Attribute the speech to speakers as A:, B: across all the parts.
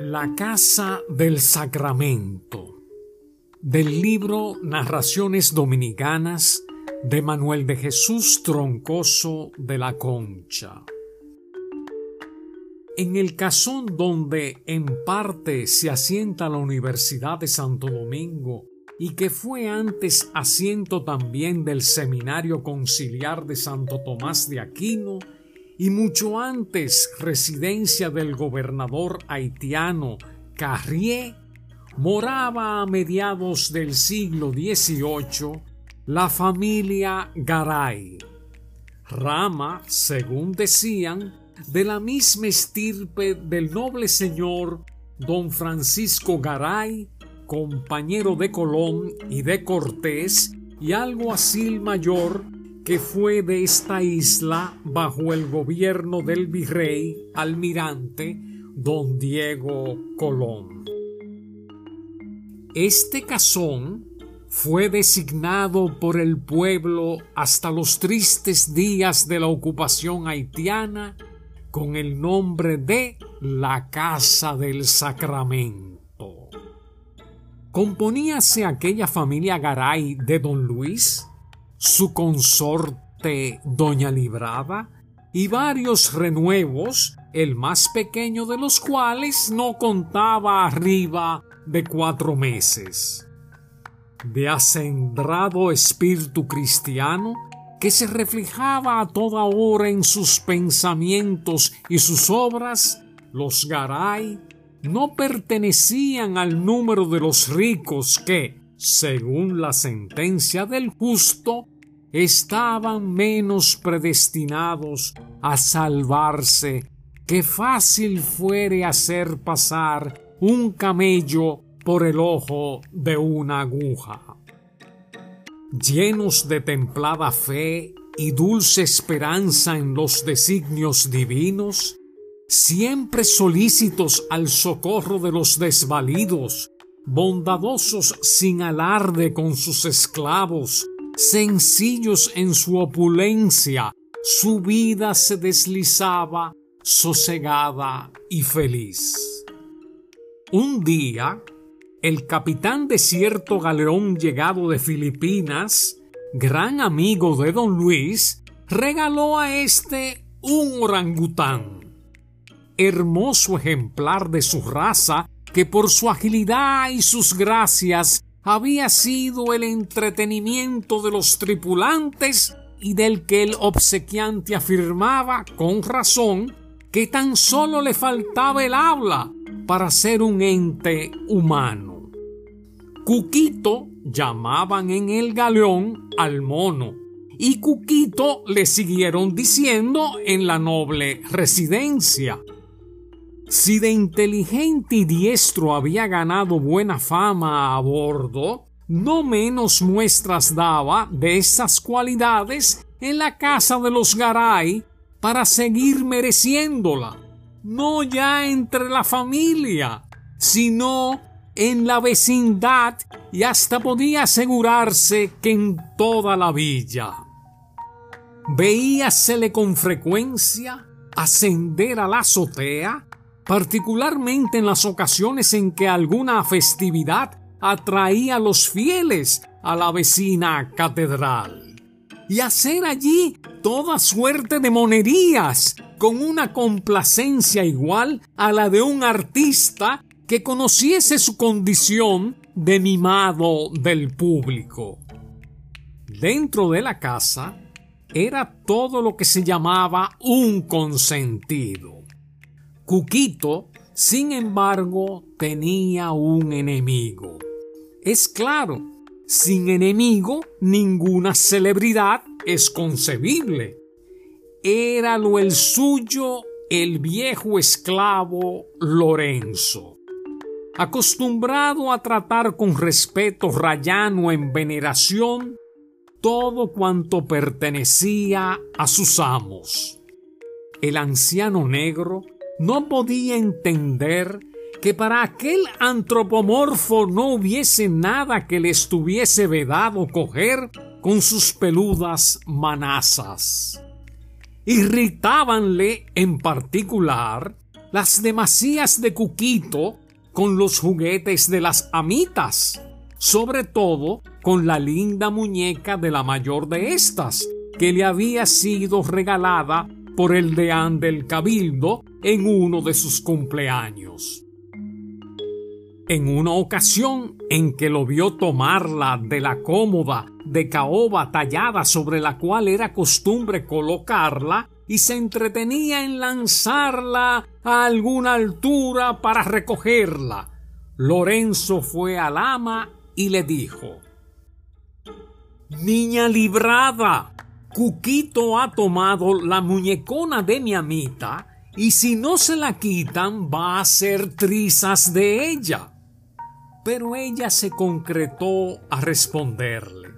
A: La Casa del Sacramento del libro Narraciones Dominicanas de Manuel de Jesús Troncoso de la Concha. En el casón donde en parte se asienta la Universidad de Santo Domingo y que fue antes asiento también del Seminario Conciliar de Santo Tomás de Aquino, y mucho antes residencia del gobernador haitiano Carrier, moraba a mediados del siglo XVIII la familia Garay, rama, según decían, de la misma estirpe del noble señor don Francisco Garay, compañero de Colón y de Cortés, y algo así mayor que fue de esta isla bajo el gobierno del virrey almirante don Diego Colón. Este casón fue designado por el pueblo hasta los tristes días de la ocupación haitiana con el nombre de la Casa del Sacramento. Componíase aquella familia Garay de don Luis, su consorte Doña Librada y varios renuevos, el más pequeño de los cuales no contaba arriba de cuatro meses. De acendrado espíritu cristiano, que se reflejaba a toda hora en sus pensamientos y sus obras, los Garay no pertenecían al número de los ricos que, según la sentencia del justo, estaban menos predestinados a salvarse que fácil fuere hacer pasar un camello por el ojo de una aguja. Llenos de templada fe y dulce esperanza en los designios divinos, siempre solícitos al socorro de los desvalidos, bondadosos sin alarde con sus esclavos, sencillos en su opulencia, su vida se deslizaba sosegada y feliz. Un día, el capitán de cierto galeón llegado de Filipinas, gran amigo de don Luis, regaló a éste un orangután, hermoso ejemplar de su raza que por su agilidad y sus gracias había sido el entretenimiento de los tripulantes y del que el obsequiante afirmaba con razón que tan solo le faltaba el habla para ser un ente humano. Cuquito llamaban en el galeón al mono y Cuquito le siguieron diciendo en la noble residencia. Si de inteligente y diestro había ganado buena fama a bordo, no menos muestras daba de esas cualidades en la casa de los Garay para seguir mereciéndola, no ya entre la familia, sino en la vecindad y hasta podía asegurarse que en toda la villa. Veíasele con frecuencia ascender a la azotea particularmente en las ocasiones en que alguna festividad atraía a los fieles a la vecina catedral, y hacer allí toda suerte de monerías con una complacencia igual a la de un artista que conociese su condición de mimado del público. Dentro de la casa era todo lo que se llamaba un consentido Cuquito, sin embargo, tenía un enemigo. Es claro, sin enemigo ninguna celebridad es concebible. Era lo el suyo el viejo esclavo Lorenzo. Acostumbrado a tratar con respeto rayano en veneración todo cuanto pertenecía a sus amos. El anciano negro no podía entender que para aquel antropomorfo no hubiese nada que le estuviese vedado coger con sus peludas manazas. Irritábanle en particular las demasías de Cuquito con los juguetes de las amitas, sobre todo con la linda muñeca de la mayor de estas, que le había sido regalada por el deán del cabildo en uno de sus cumpleaños. En una ocasión en que lo vio tomarla de la cómoda de caoba tallada sobre la cual era costumbre colocarla, y se entretenía en lanzarla a alguna altura para recogerla. Lorenzo fue al ama y le dijo Niña librada, Cuquito ha tomado la muñecona de mi amita y si no se la quitan va a hacer trizas de ella. Pero ella se concretó a responderle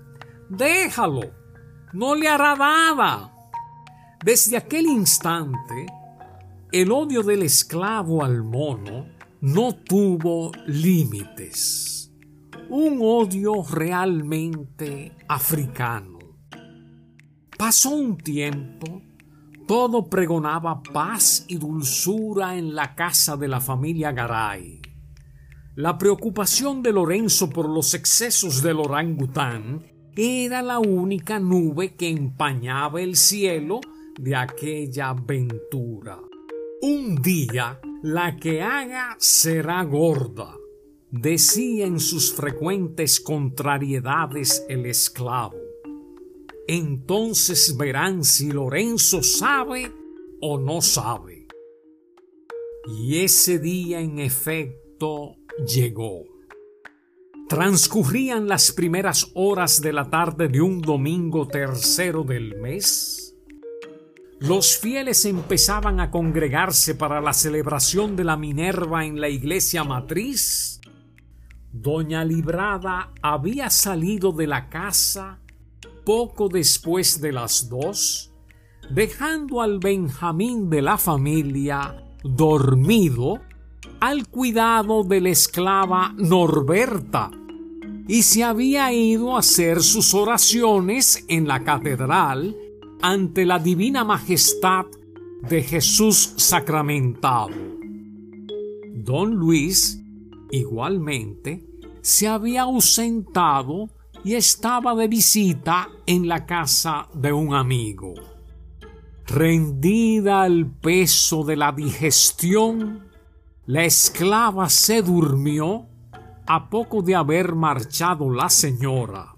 A: Déjalo, no le hará nada. Desde aquel instante, el odio del esclavo al mono no tuvo límites. Un odio realmente africano. Pasó un tiempo, todo pregonaba paz y dulzura en la casa de la familia Garay. La preocupación de Lorenzo por los excesos del orangután era la única nube que empañaba el cielo de aquella aventura. Un día la que haga será gorda, decía en sus frecuentes contrariedades el esclavo. Entonces verán si Lorenzo sabe o no sabe. Y ese día en efecto llegó. Transcurrían las primeras horas de la tarde de un domingo tercero del mes los fieles empezaban a congregarse para la celebración de la Minerva en la iglesia matriz. Doña Librada había salido de la casa poco después de las dos, dejando al Benjamín de la familia dormido al cuidado de la esclava Norberta, y se había ido a hacer sus oraciones en la catedral ante la divina majestad de Jesús sacramentado. Don Luis, igualmente, se había ausentado y estaba de visita en la casa de un amigo. Rendida al peso de la digestión, la esclava se durmió a poco de haber marchado la señora.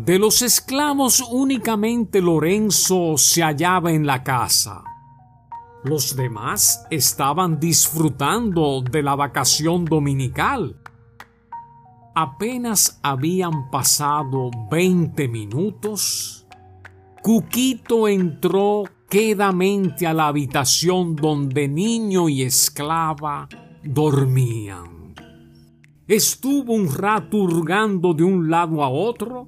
A: De los esclavos únicamente Lorenzo se hallaba en la casa. Los demás estaban disfrutando de la vacación dominical. Apenas habían pasado veinte minutos. Cuquito entró quedamente a la habitación donde niño y esclava dormían. Estuvo un rato hurgando de un lado a otro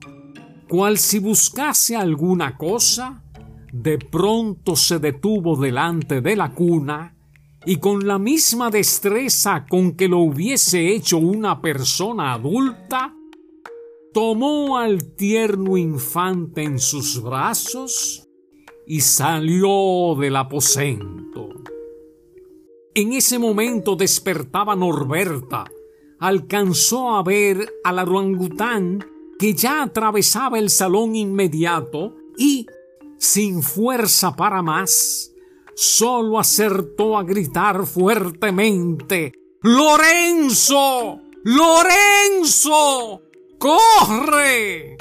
A: cual si buscase alguna cosa, de pronto se detuvo delante de la cuna y con la misma destreza con que lo hubiese hecho una persona adulta, tomó al tierno infante en sus brazos y salió del aposento. En ese momento despertaba Norberta, alcanzó a ver al orangután que ya atravesaba el salón inmediato y, sin fuerza para más, solo acertó a gritar fuertemente Lorenzo. Lorenzo. ¡Corre!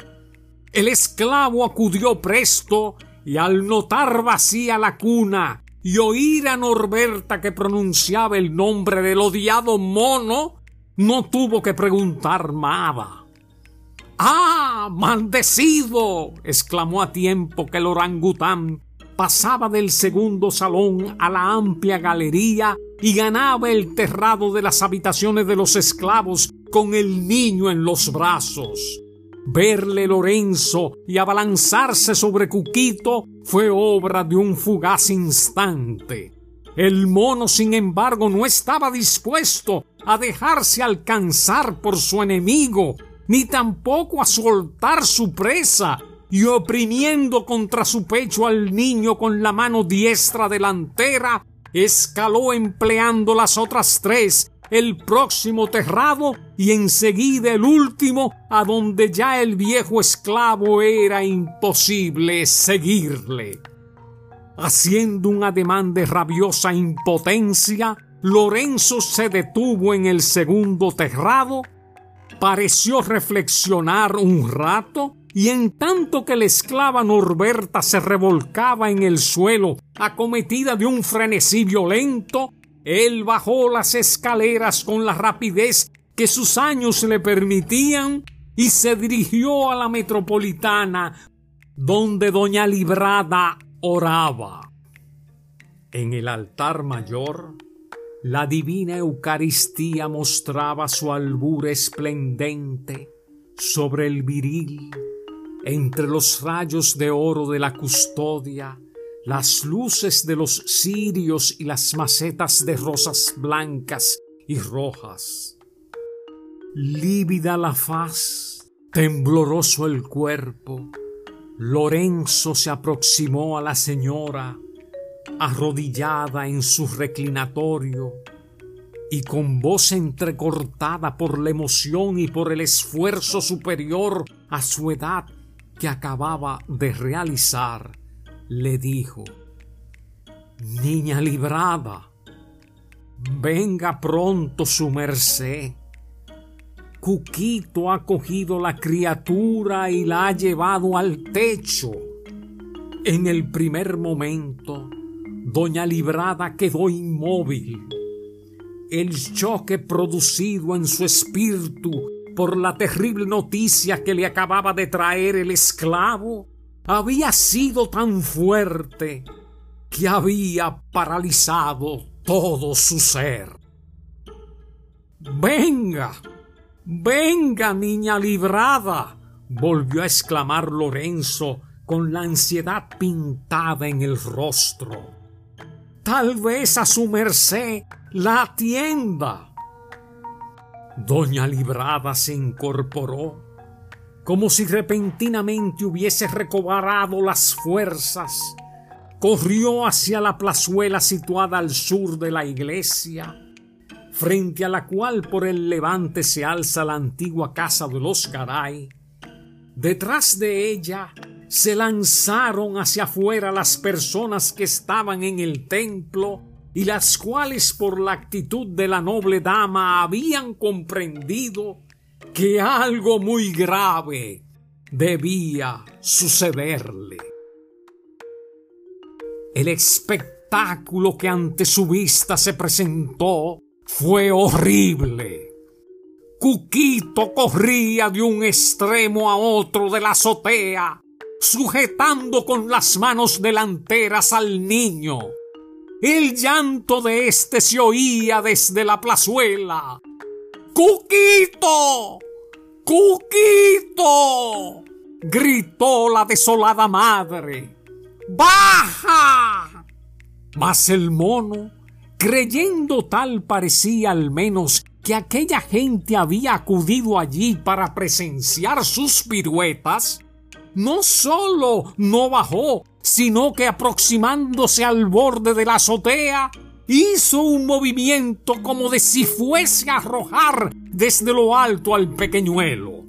A: El esclavo acudió presto y al notar vacía la cuna y oír a Norberta que pronunciaba el nombre del odiado mono, no tuvo que preguntar nada. ¡Ah! ¡Maldecido! exclamó a tiempo que el orangután pasaba del segundo salón a la amplia galería y ganaba el terrado de las habitaciones de los esclavos con el niño en los brazos. Verle Lorenzo y abalanzarse sobre Cuquito fue obra de un fugaz instante. El mono, sin embargo, no estaba dispuesto a dejarse alcanzar por su enemigo, ni tampoco a soltar su presa, y oprimiendo contra su pecho al niño con la mano diestra delantera, escaló empleando las otras tres el próximo terrado y enseguida el último a donde ya el viejo esclavo era imposible seguirle. Haciendo un ademán de rabiosa impotencia, Lorenzo se detuvo en el segundo terrado, pareció reflexionar un rato y en tanto que la esclava Norberta se revolcaba en el suelo, acometida de un frenesí violento, él bajó las escaleras con la rapidez que sus años le permitían y se dirigió a la metropolitana, donde doña Librada oraba. En el altar mayor, la divina Eucaristía mostraba su albur esplendente sobre el viril entre los rayos de oro de la custodia, las luces de los cirios y las macetas de rosas blancas y rojas. Lívida la faz, tembloroso el cuerpo, Lorenzo se aproximó a la señora, arrodillada en su reclinatorio, y con voz entrecortada por la emoción y por el esfuerzo superior a su edad que acababa de realizar, le dijo, Niña librada, venga pronto su merced. Cuquito ha cogido la criatura y la ha llevado al techo. En el primer momento, doña Librada quedó inmóvil. El choque producido en su espíritu por la terrible noticia que le acababa de traer el esclavo había sido tan fuerte que había paralizado todo su ser. Venga, venga, niña librada, volvió a exclamar Lorenzo con la ansiedad pintada en el rostro. Tal vez a su merced la atienda. Doña Librada se incorporó, como si repentinamente hubiese recobrado las fuerzas. Corrió hacia la plazuela situada al sur de la iglesia, frente a la cual por el levante se alza la antigua casa de los Garay. Detrás de ella se lanzaron hacia afuera las personas que estaban en el templo y las cuales por la actitud de la noble dama habían comprendido que algo muy grave debía sucederle. El espectáculo que ante su vista se presentó fue horrible. Cuquito corría de un extremo a otro de la azotea, sujetando con las manos delanteras al niño el llanto de éste se oía desde la plazuela. ¡Cuquito! ¡Cuquito! gritó la desolada madre. ¡Baja! Mas el mono, creyendo tal parecía al menos que aquella gente había acudido allí para presenciar sus piruetas, no solo no bajó, sino que aproximándose al borde de la azotea, hizo un movimiento como de si fuese a arrojar desde lo alto al pequeñuelo.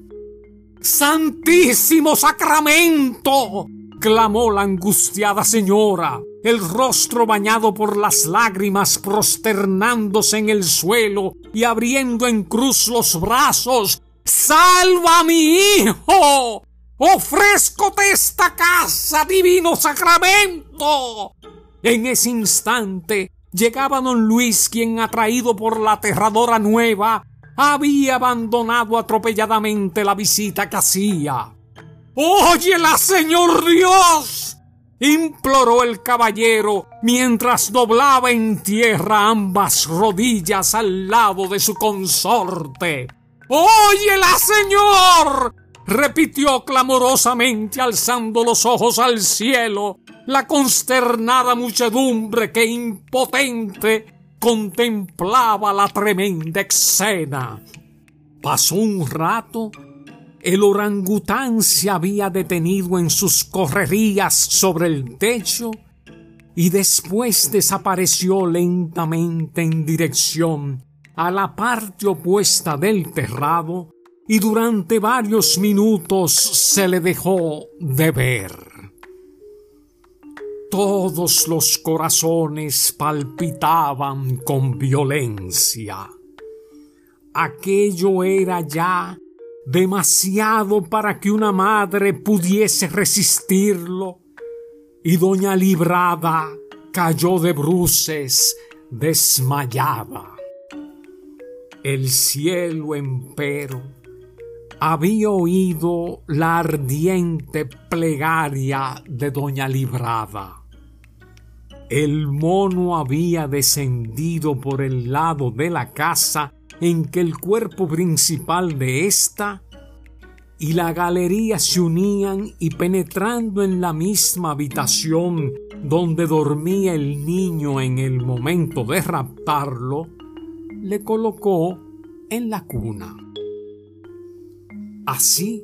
A: ¡Santísimo Sacramento! clamó la angustiada señora, el rostro bañado por las lágrimas, prosternándose en el suelo y abriendo en cruz los brazos. ¡Salva a mi hijo! ¡Ofrezcote esta casa, divino sacramento! En ese instante llegaba don Luis, quien, atraído por la aterradora nueva, había abandonado atropelladamente la visita que hacía. ¡Óyela, Señor Dios! imploró el caballero mientras doblaba en tierra ambas rodillas al lado de su consorte. ¡Óyela, Señor! Repitió clamorosamente alzando los ojos al cielo la consternada muchedumbre que impotente contemplaba la tremenda escena. Pasó un rato, el orangután se había detenido en sus correrías sobre el techo y después desapareció lentamente en dirección a la parte opuesta del terrado y durante varios minutos se le dejó de ver. Todos los corazones palpitaban con violencia. Aquello era ya demasiado para que una madre pudiese resistirlo, y doña Librada cayó de bruces desmayada. El cielo, empero, había oído la ardiente plegaria de doña Librada. El mono había descendido por el lado de la casa en que el cuerpo principal de ésta y la galería se unían y penetrando en la misma habitación donde dormía el niño en el momento de raptarlo, le colocó en la cuna. Así,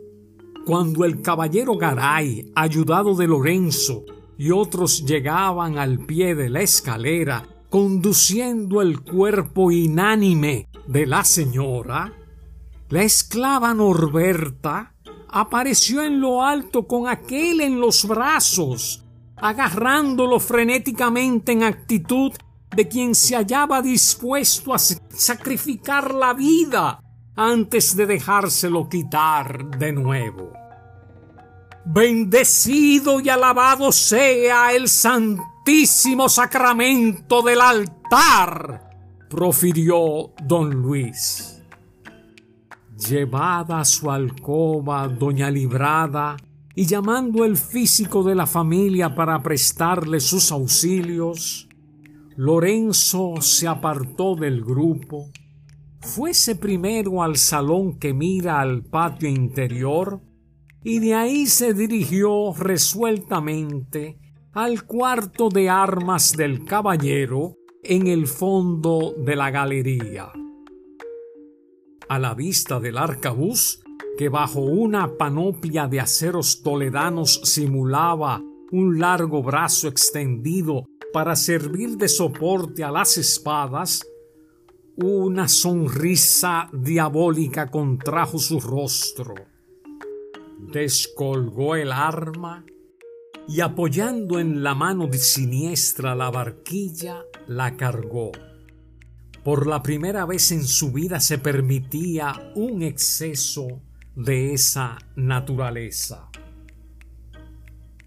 A: cuando el caballero Garay, ayudado de Lorenzo, y otros llegaban al pie de la escalera, conduciendo el cuerpo inánime de la señora, la esclava Norberta apareció en lo alto con aquel en los brazos, agarrándolo frenéticamente en actitud de quien se hallaba dispuesto a sacrificar la vida antes de dejárselo quitar de nuevo. Bendecido y alabado sea el santísimo sacramento del altar, profirió don Luis. Llevada a su alcoba doña Librada y llamando el físico de la familia para prestarle sus auxilios, Lorenzo se apartó del grupo, fuese primero al salón que mira al patio interior y de ahí se dirigió resueltamente al cuarto de armas del caballero en el fondo de la galería. A la vista del arcabuz, que bajo una panoplia de aceros toledanos simulaba un largo brazo extendido para servir de soporte a las espadas, una sonrisa diabólica contrajo su rostro. Descolgó el arma y apoyando en la mano de siniestra la barquilla, la cargó. Por la primera vez en su vida se permitía un exceso de esa naturaleza.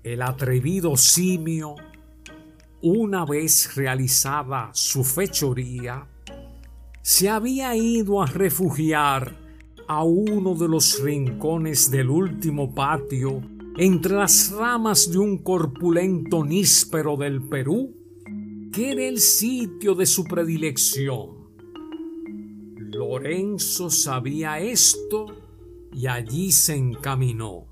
A: El atrevido simio, una vez realizada su fechoría, se había ido a refugiar a uno de los rincones del último patio entre las ramas de un corpulento níspero del Perú, que era el sitio de su predilección. Lorenzo sabía esto y allí se encaminó.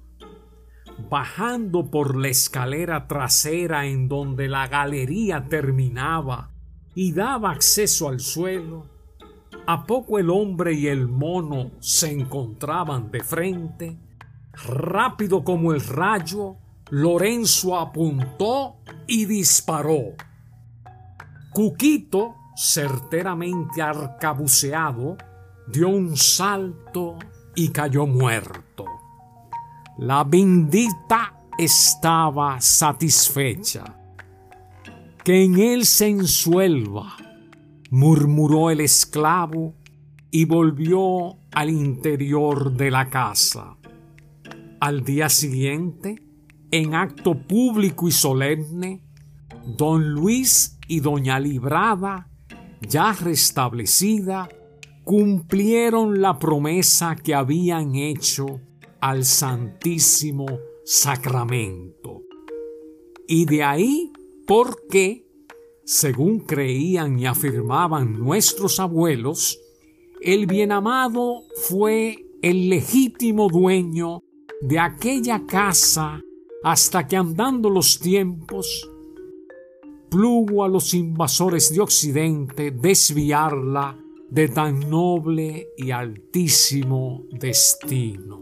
A: Bajando por la escalera trasera en donde la galería terminaba y daba acceso al suelo, a poco el hombre y el mono se encontraban de frente, Rápido como el rayo, Lorenzo apuntó y disparó. Cuquito, certeramente arcabuceado, dio un salto y cayó muerto. La bendita estaba satisfecha. Que en él se ensuelva, murmuró el esclavo y volvió al interior de la casa. Al día siguiente, en acto público y solemne, don Luis y doña Librada, ya restablecida, cumplieron la promesa que habían hecho al Santísimo Sacramento. Y de ahí porque, según creían y afirmaban nuestros abuelos, el bienamado fue el legítimo dueño de aquella casa hasta que andando los tiempos, plugo a los invasores de Occidente desviarla de tan noble y altísimo destino.